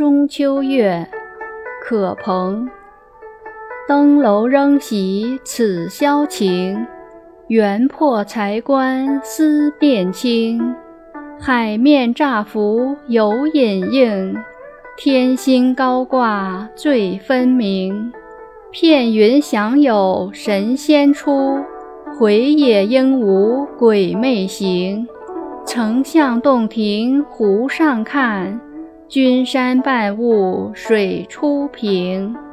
中秋月，可朋。登楼仍喜此宵情，缘破才关思变清。海面乍浮有隐映，天星高挂最分明。片云想有神仙出，回也应无鬼魅行。丞相洞庭湖上看，君山半雾水初平。